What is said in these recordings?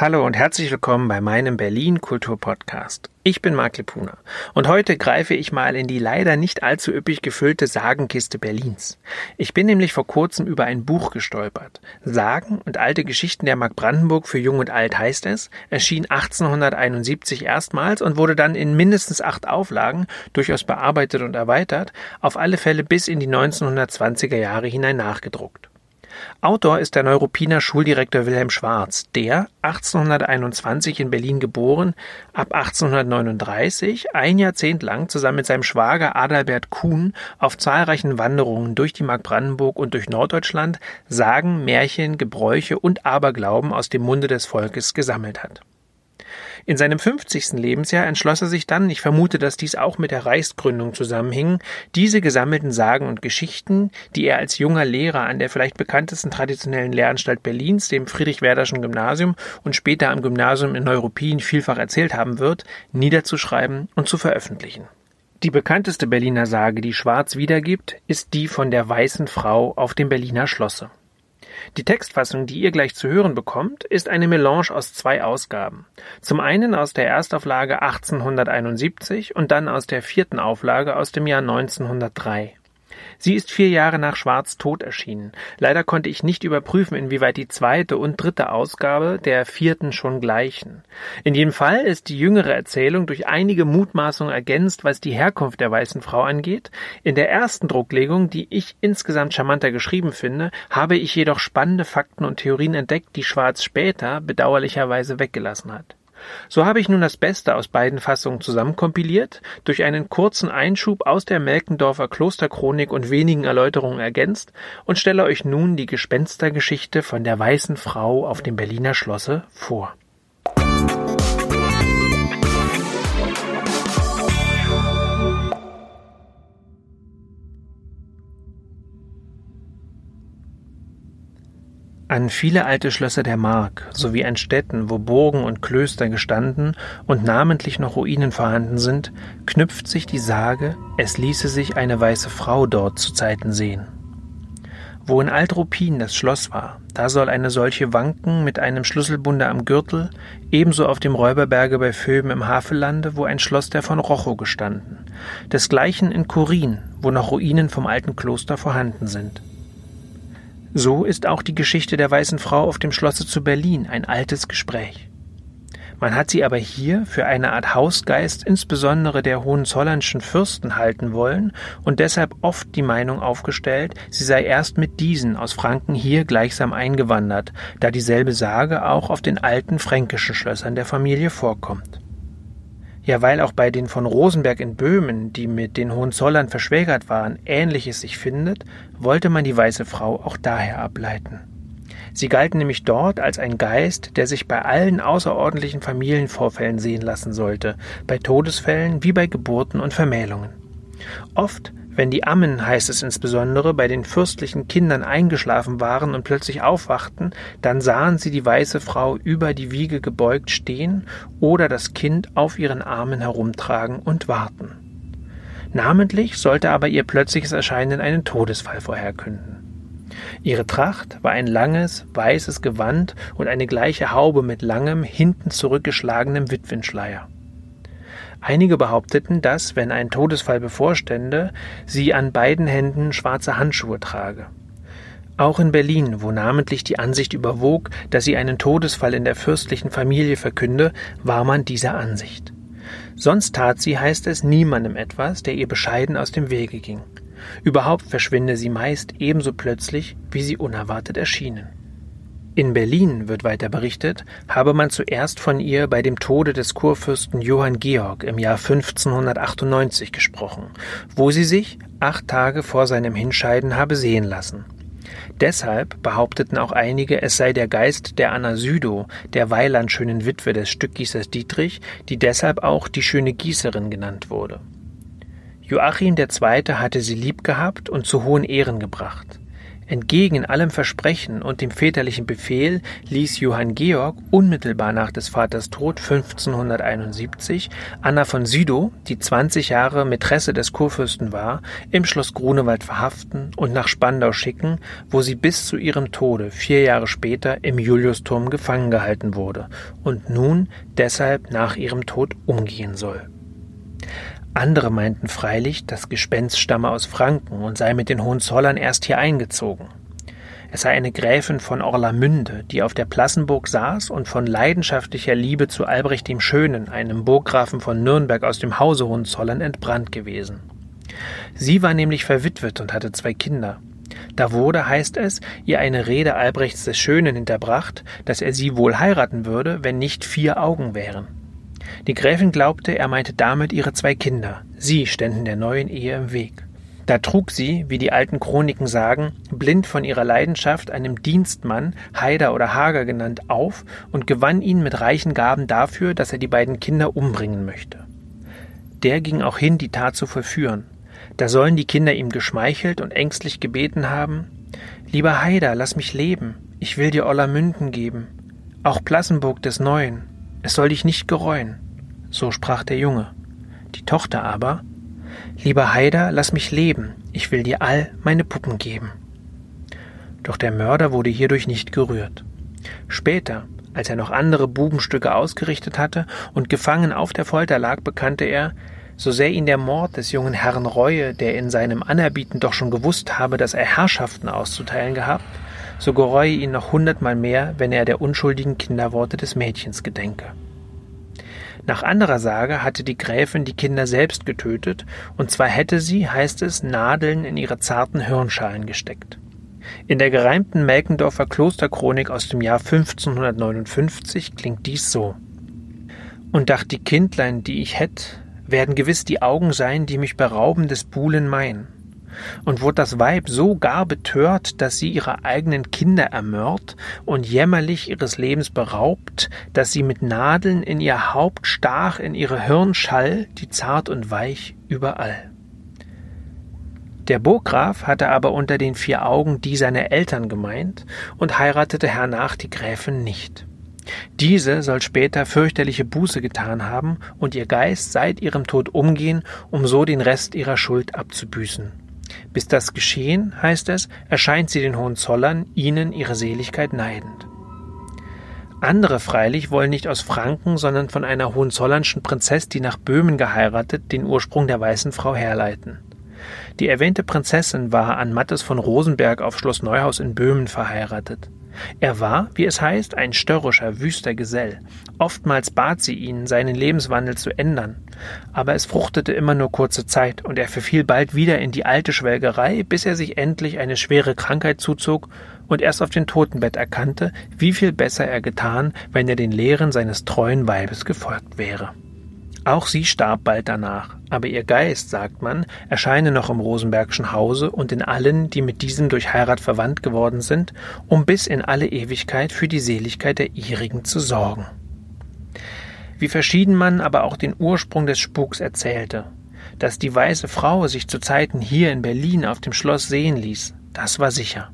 Hallo und herzlich willkommen bei meinem Berlin Kulturpodcast. Ich bin Marc Lepuna und heute greife ich mal in die leider nicht allzu üppig gefüllte Sagenkiste Berlins. Ich bin nämlich vor kurzem über ein Buch gestolpert. Sagen und alte Geschichten der Mark Brandenburg für Jung und Alt heißt es, erschien 1871 erstmals und wurde dann in mindestens acht Auflagen, durchaus bearbeitet und erweitert, auf alle Fälle bis in die 1920er Jahre hinein nachgedruckt. Autor ist der Neuruppiner Schuldirektor Wilhelm Schwarz, der 1821 in Berlin geboren, ab 1839 ein Jahrzehnt lang zusammen mit seinem Schwager Adalbert Kuhn auf zahlreichen Wanderungen durch die Mark Brandenburg und durch Norddeutschland Sagen, Märchen, Gebräuche und Aberglauben aus dem Munde des Volkes gesammelt hat. In seinem 50. Lebensjahr entschloss er sich dann, ich vermute, dass dies auch mit der Reichsgründung zusammenhing, diese gesammelten Sagen und Geschichten, die er als junger Lehrer an der vielleicht bekanntesten traditionellen Lehranstalt Berlins, dem Friedrich-Werderschen Gymnasium und später am Gymnasium in Neuruppin vielfach erzählt haben wird, niederzuschreiben und zu veröffentlichen. Die bekannteste Berliner Sage, die Schwarz wiedergibt, ist die von der weißen Frau auf dem Berliner Schlosse. Die Textfassung, die ihr gleich zu hören bekommt, ist eine Melange aus zwei Ausgaben. Zum einen aus der Erstauflage 1871 und dann aus der vierten Auflage aus dem Jahr 1903. Sie ist vier Jahre nach Schwarz Tod erschienen. Leider konnte ich nicht überprüfen, inwieweit die zweite und dritte Ausgabe der vierten schon gleichen. In jedem Fall ist die jüngere Erzählung durch einige Mutmaßungen ergänzt, was die Herkunft der weißen Frau angeht. In der ersten Drucklegung, die ich insgesamt charmanter geschrieben finde, habe ich jedoch spannende Fakten und Theorien entdeckt, die Schwarz später bedauerlicherweise weggelassen hat. So habe ich nun das Beste aus beiden Fassungen zusammenkompiliert, durch einen kurzen Einschub aus der Melkendorfer Klosterchronik und wenigen Erläuterungen ergänzt und stelle euch nun die Gespenstergeschichte von der weißen Frau auf dem Berliner Schlosse vor. An viele alte Schlösser der Mark sowie an Städten, wo Burgen und Klöster gestanden und namentlich noch Ruinen vorhanden sind, knüpft sich die Sage, es ließe sich eine weiße Frau dort zu Zeiten sehen. Wo in Altruppin das Schloss war, da soll eine solche wanken mit einem Schlüsselbunde am Gürtel, ebenso auf dem Räuberberge bei Föben im Havelande, wo ein Schloss der von Rochow gestanden, desgleichen in Kurin, wo noch Ruinen vom alten Kloster vorhanden sind. So ist auch die Geschichte der weißen Frau auf dem Schlosse zu Berlin ein altes Gespräch. Man hat sie aber hier für eine Art Hausgeist insbesondere der hohenzollernschen Fürsten halten wollen und deshalb oft die Meinung aufgestellt, sie sei erst mit diesen aus Franken hier gleichsam eingewandert, da dieselbe Sage auch auf den alten fränkischen Schlössern der Familie vorkommt. Ja, weil auch bei den von Rosenberg in Böhmen, die mit den Hohenzollern verschwägert waren, Ähnliches sich findet, wollte man die weiße Frau auch daher ableiten. Sie galten nämlich dort als ein Geist, der sich bei allen außerordentlichen Familienvorfällen sehen lassen sollte, bei Todesfällen wie bei Geburten und Vermählungen. Oft wenn die Ammen, heißt es insbesondere, bei den fürstlichen Kindern eingeschlafen waren und plötzlich aufwachten, dann sahen sie die weiße Frau über die Wiege gebeugt stehen oder das Kind auf ihren Armen herumtragen und warten. Namentlich sollte aber ihr plötzliches Erscheinen einen Todesfall vorherkünden. Ihre Tracht war ein langes, weißes Gewand und eine gleiche Haube mit langem, hinten zurückgeschlagenem Witwenschleier. Einige behaupteten, dass, wenn ein Todesfall bevorstände, sie an beiden Händen schwarze Handschuhe trage. Auch in Berlin, wo namentlich die Ansicht überwog, dass sie einen Todesfall in der fürstlichen Familie verkünde, war man dieser Ansicht. Sonst tat sie, heißt es, niemandem etwas, der ihr bescheiden aus dem Wege ging. Überhaupt verschwinde sie meist ebenso plötzlich, wie sie unerwartet erschienen. In Berlin, wird weiter berichtet, habe man zuerst von ihr bei dem Tode des Kurfürsten Johann Georg im Jahr 1598 gesprochen, wo sie sich acht Tage vor seinem Hinscheiden habe sehen lassen. Deshalb behaupteten auch einige, es sei der Geist der Anna Südow, der weilandschönen Witwe des Stückgießers Dietrich, die deshalb auch die schöne Gießerin genannt wurde. Joachim II. hatte sie lieb gehabt und zu hohen Ehren gebracht. Entgegen allem Versprechen und dem väterlichen Befehl ließ Johann Georg unmittelbar nach des Vaters Tod 1571 Anna von Sydow, die 20 Jahre Mätresse des Kurfürsten war, im Schloss Grunewald verhaften und nach Spandau schicken, wo sie bis zu ihrem Tode vier Jahre später im Juliusturm gefangen gehalten wurde und nun deshalb nach ihrem Tod umgehen soll. Andere meinten freilich, das Gespenst stamme aus Franken und sei mit den Hohenzollern erst hier eingezogen. Es sei eine Gräfin von Orlamünde, die auf der Plassenburg saß und von leidenschaftlicher Liebe zu Albrecht dem Schönen, einem Burggrafen von Nürnberg aus dem Hause Hohenzollern, entbrannt gewesen. Sie war nämlich verwitwet und hatte zwei Kinder. Da wurde, heißt es, ihr eine Rede Albrechts des Schönen hinterbracht, dass er sie wohl heiraten würde, wenn nicht vier Augen wären. Die Gräfin glaubte, er meinte damit ihre zwei Kinder. Sie ständen der neuen Ehe im Weg. Da trug sie, wie die alten Chroniken sagen, blind von ihrer Leidenschaft einem Dienstmann, Haider oder Hager genannt, auf und gewann ihn mit reichen Gaben dafür, dass er die beiden Kinder umbringen möchte. Der ging auch hin, die Tat zu vollführen. Da sollen die Kinder ihm geschmeichelt und ängstlich gebeten haben, Lieber Haider, lass mich leben, ich will dir Ollermünden geben, auch Plassenburg des Neuen, es soll dich nicht gereuen. So sprach der Junge. Die Tochter aber, Lieber Haider, lass mich leben, ich will dir all meine Puppen geben. Doch der Mörder wurde hierdurch nicht gerührt. Später, als er noch andere Bubenstücke ausgerichtet hatte und gefangen auf der Folter lag, bekannte er, so sehr ihn der Mord des jungen Herrn reue, der in seinem Anerbieten doch schon gewusst habe, dass er Herrschaften auszuteilen gehabt, so gereue ihn noch hundertmal mehr, wenn er der unschuldigen Kinderworte des Mädchens gedenke. Nach anderer Sage hatte die Gräfin die Kinder selbst getötet, und zwar hätte sie, heißt es, Nadeln in ihre zarten Hirnschalen gesteckt. In der gereimten Melkendorfer Klosterchronik aus dem Jahr 1559 klingt dies so. Und dacht die Kindlein, die ich hätt, werden gewiss die Augen sein, die mich berauben des Buhlen mein. Und wurde das Weib so gar betört, dass sie ihre eigenen Kinder ermört und jämmerlich ihres Lebens beraubt, dass sie mit Nadeln in ihr Haupt stach, in ihre Hirnschall, die zart und weich überall. Der Burggraf hatte aber unter den vier Augen die seiner Eltern gemeint und heiratete hernach die Gräfin nicht. Diese soll später fürchterliche Buße getan haben und ihr Geist seit ihrem Tod umgehen, um so den Rest ihrer Schuld abzubüßen. Bis das geschehen, heißt es, erscheint sie den Hohenzollern, ihnen ihre Seligkeit neidend. Andere freilich wollen nicht aus Franken, sondern von einer hohenzollernschen Prinzess, die nach Böhmen geheiratet, den Ursprung der weißen Frau herleiten. Die erwähnte Prinzessin war an Mattes von Rosenberg auf Schloss Neuhaus in Böhmen verheiratet. Er war, wie es heißt, ein störrischer, wüster Gesell. Oftmals bat sie ihn, seinen Lebenswandel zu ändern. Aber es fruchtete immer nur kurze Zeit, und er verfiel bald wieder in die alte Schwelgerei, bis er sich endlich eine schwere Krankheit zuzog und erst auf dem Totenbett erkannte, wie viel besser er getan, wenn er den Lehren seines treuen Weibes gefolgt wäre. Auch sie starb bald danach, aber ihr Geist, sagt man, erscheine noch im Rosenbergschen Hause und in allen, die mit diesem durch Heirat verwandt geworden sind, um bis in alle Ewigkeit für die Seligkeit der ihrigen zu sorgen. Wie verschieden man aber auch den Ursprung des Spuks erzählte, dass die weiße Frau sich zu Zeiten hier in Berlin auf dem Schloss sehen ließ, das war sicher.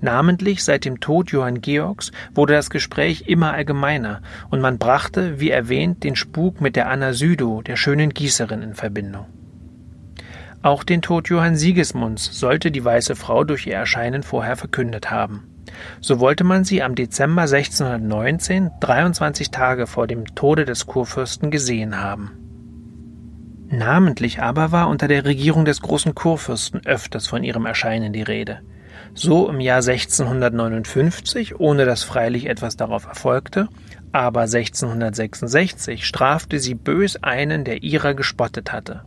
Namentlich seit dem Tod Johann Georgs wurde das Gespräch immer allgemeiner, und man brachte, wie erwähnt, den Spuk mit der Anna Südow, der schönen Gießerin, in Verbindung. Auch den Tod Johann Sigismunds sollte die weiße Frau durch ihr Erscheinen vorher verkündet haben. So wollte man sie am Dezember 1619, 23 Tage vor dem Tode des Kurfürsten, gesehen haben. Namentlich aber war unter der Regierung des großen Kurfürsten öfters von ihrem Erscheinen die Rede so im Jahr 1659, ohne dass freilich etwas darauf erfolgte, aber 1666 strafte sie bös einen, der ihrer gespottet hatte.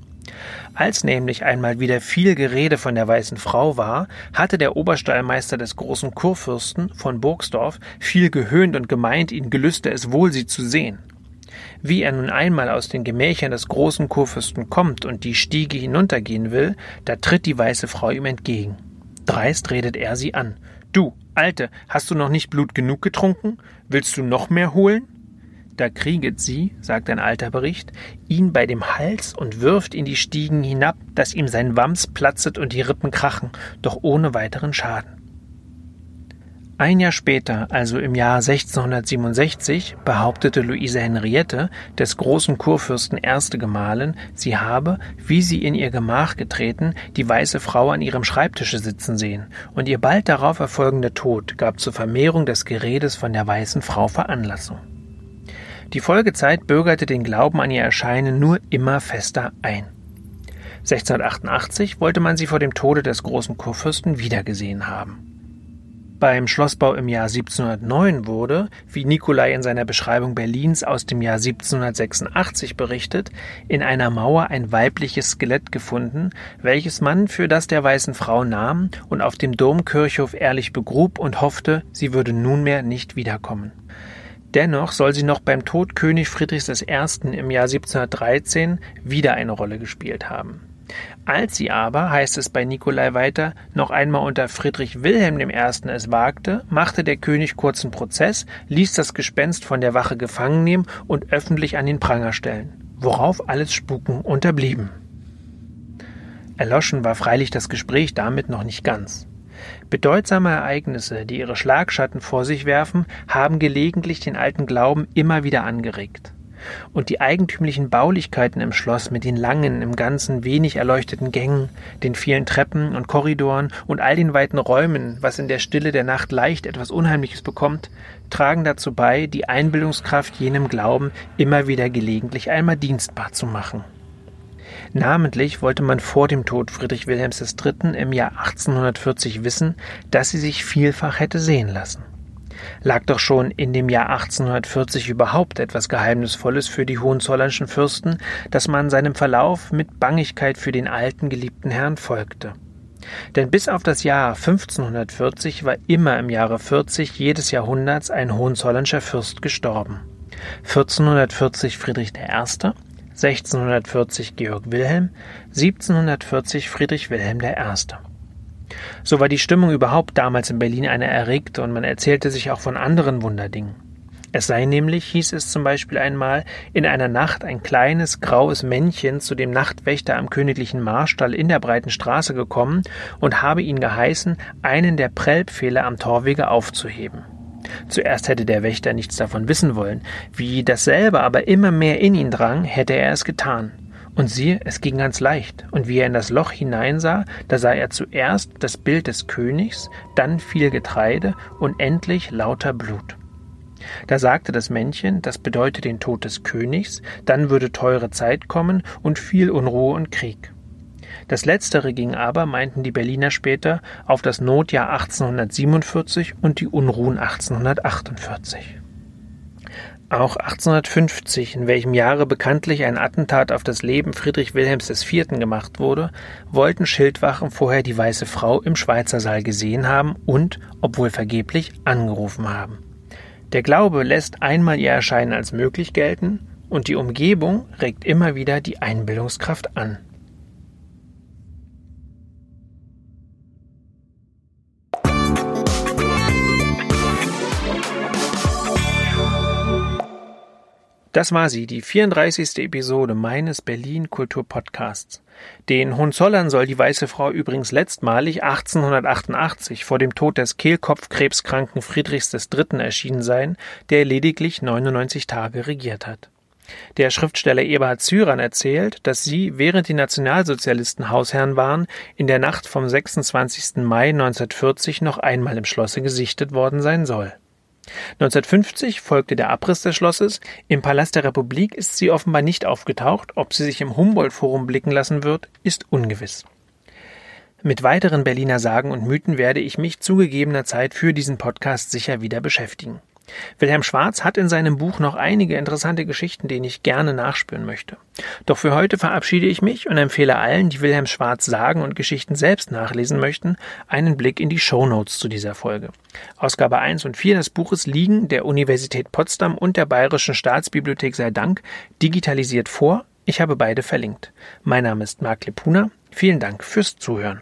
Als nämlich einmal wieder viel Gerede von der weißen Frau war, hatte der Oberstallmeister des großen Kurfürsten von Burgsdorf viel gehöhnt und gemeint, ihn gelüste es wohl, sie zu sehen. Wie er nun einmal aus den Gemächern des großen Kurfürsten kommt und die Stiege hinuntergehen will, da tritt die weiße Frau ihm entgegen. Dreist redet er sie an. Du, Alte, hast du noch nicht Blut genug getrunken? Willst du noch mehr holen? Da krieget sie, sagt ein alter Bericht, ihn bei dem Hals und wirft in die Stiegen hinab, dass ihm sein Wams platzet und die Rippen krachen, doch ohne weiteren Schaden. Ein Jahr später, also im Jahr 1667, behauptete Luise Henriette, des großen Kurfürsten erste Gemahlin, sie habe, wie sie in ihr Gemach getreten, die weiße Frau an ihrem Schreibtische sitzen sehen, und ihr bald darauf erfolgender Tod gab zur Vermehrung des Geredes von der weißen Frau Veranlassung. Die Folgezeit bürgerte den Glauben an ihr Erscheinen nur immer fester ein. 1688 wollte man sie vor dem Tode des großen Kurfürsten wiedergesehen haben. Beim Schlossbau im Jahr 1709 wurde, wie Nicolai in seiner Beschreibung Berlins aus dem Jahr 1786 berichtet, in einer Mauer ein weibliches Skelett gefunden, welches man für das der weißen Frau nahm und auf dem Domkirchhof ehrlich begrub und hoffte, sie würde nunmehr nicht wiederkommen. Dennoch soll sie noch beim Tod König Friedrichs I. im Jahr 1713 wieder eine Rolle gespielt haben. Als sie aber, heißt es bei Nikolai weiter, noch einmal unter Friedrich Wilhelm I. es wagte, machte der König kurzen Prozess, ließ das Gespenst von der Wache gefangen nehmen und öffentlich an den Pranger stellen, worauf alles Spuken unterblieben. Erloschen war freilich das Gespräch damit noch nicht ganz. Bedeutsame Ereignisse, die ihre Schlagschatten vor sich werfen, haben gelegentlich den alten Glauben immer wieder angeregt und die eigentümlichen Baulichkeiten im Schloss mit den langen, im Ganzen wenig erleuchteten Gängen, den vielen Treppen und Korridoren und all den weiten Räumen, was in der Stille der Nacht leicht etwas Unheimliches bekommt, tragen dazu bei, die Einbildungskraft jenem Glauben immer wieder gelegentlich einmal dienstbar zu machen. Namentlich wollte man vor dem Tod Friedrich Wilhelms III. im Jahr 1840 wissen, dass sie sich vielfach hätte sehen lassen. Lag doch schon in dem Jahr 1840 überhaupt etwas Geheimnisvolles für die hohenzollernschen Fürsten, dass man seinem Verlauf mit Bangigkeit für den alten geliebten Herrn folgte. Denn bis auf das Jahr 1540 war immer im Jahre 40 jedes Jahrhunderts ein hohenzollernscher Fürst gestorben. 1440 Friedrich I., 1640 Georg Wilhelm, 1740 Friedrich Wilhelm I. So war die Stimmung überhaupt damals in Berlin eine erregte und man erzählte sich auch von anderen Wunderdingen. Es sei nämlich, hieß es zum Beispiel einmal, in einer Nacht ein kleines graues Männchen zu dem Nachtwächter am königlichen Marstall in der breiten Straße gekommen und habe ihn geheißen, einen der Prellpfähle am Torwege aufzuheben. Zuerst hätte der Wächter nichts davon wissen wollen, wie dasselbe aber immer mehr in ihn drang, hätte er es getan. Und siehe, es ging ganz leicht, und wie er in das Loch hineinsah, da sah er zuerst das Bild des Königs, dann viel Getreide und endlich lauter Blut. Da sagte das Männchen, das bedeute den Tod des Königs, dann würde teure Zeit kommen und viel Unruhe und Krieg. Das letztere ging aber, meinten die Berliner später, auf das Notjahr 1847 und die Unruhen 1848. Auch 1850, in welchem Jahre bekanntlich ein Attentat auf das Leben Friedrich Wilhelms IV. gemacht wurde, wollten Schildwachen vorher die Weiße Frau im Schweizersaal gesehen haben und, obwohl vergeblich, angerufen haben. Der Glaube lässt einmal ihr Erscheinen als möglich gelten, und die Umgebung regt immer wieder die Einbildungskraft an. Das war sie, die 34. Episode meines Berlin Kultur Podcasts. Den Hohenzollern soll die weiße Frau übrigens letztmalig 1888 vor dem Tod des Kehlkopfkrebskranken Friedrichs III. erschienen sein, der lediglich 99 Tage regiert hat. Der Schriftsteller Eberhard Züran erzählt, dass sie, während die Nationalsozialisten Hausherren waren, in der Nacht vom 26. Mai 1940 noch einmal im Schlosse gesichtet worden sein soll. 1950 folgte der Abriss des Schlosses. Im Palast der Republik ist sie offenbar nicht aufgetaucht. Ob sie sich im Humboldt-Forum blicken lassen wird, ist ungewiss. Mit weiteren Berliner Sagen und Mythen werde ich mich zu gegebener Zeit für diesen Podcast sicher wieder beschäftigen. Wilhelm Schwarz hat in seinem Buch noch einige interessante Geschichten, denen ich gerne nachspüren möchte. Doch für heute verabschiede ich mich und empfehle allen, die Wilhelm Schwarz Sagen und Geschichten selbst nachlesen möchten, einen Blick in die Show Notes zu dieser Folge. Ausgabe 1 und 4 des Buches liegen der Universität Potsdam und der Bayerischen Staatsbibliothek sei Dank digitalisiert vor. Ich habe beide verlinkt. Mein Name ist Marc Lepuna. Vielen Dank fürs Zuhören.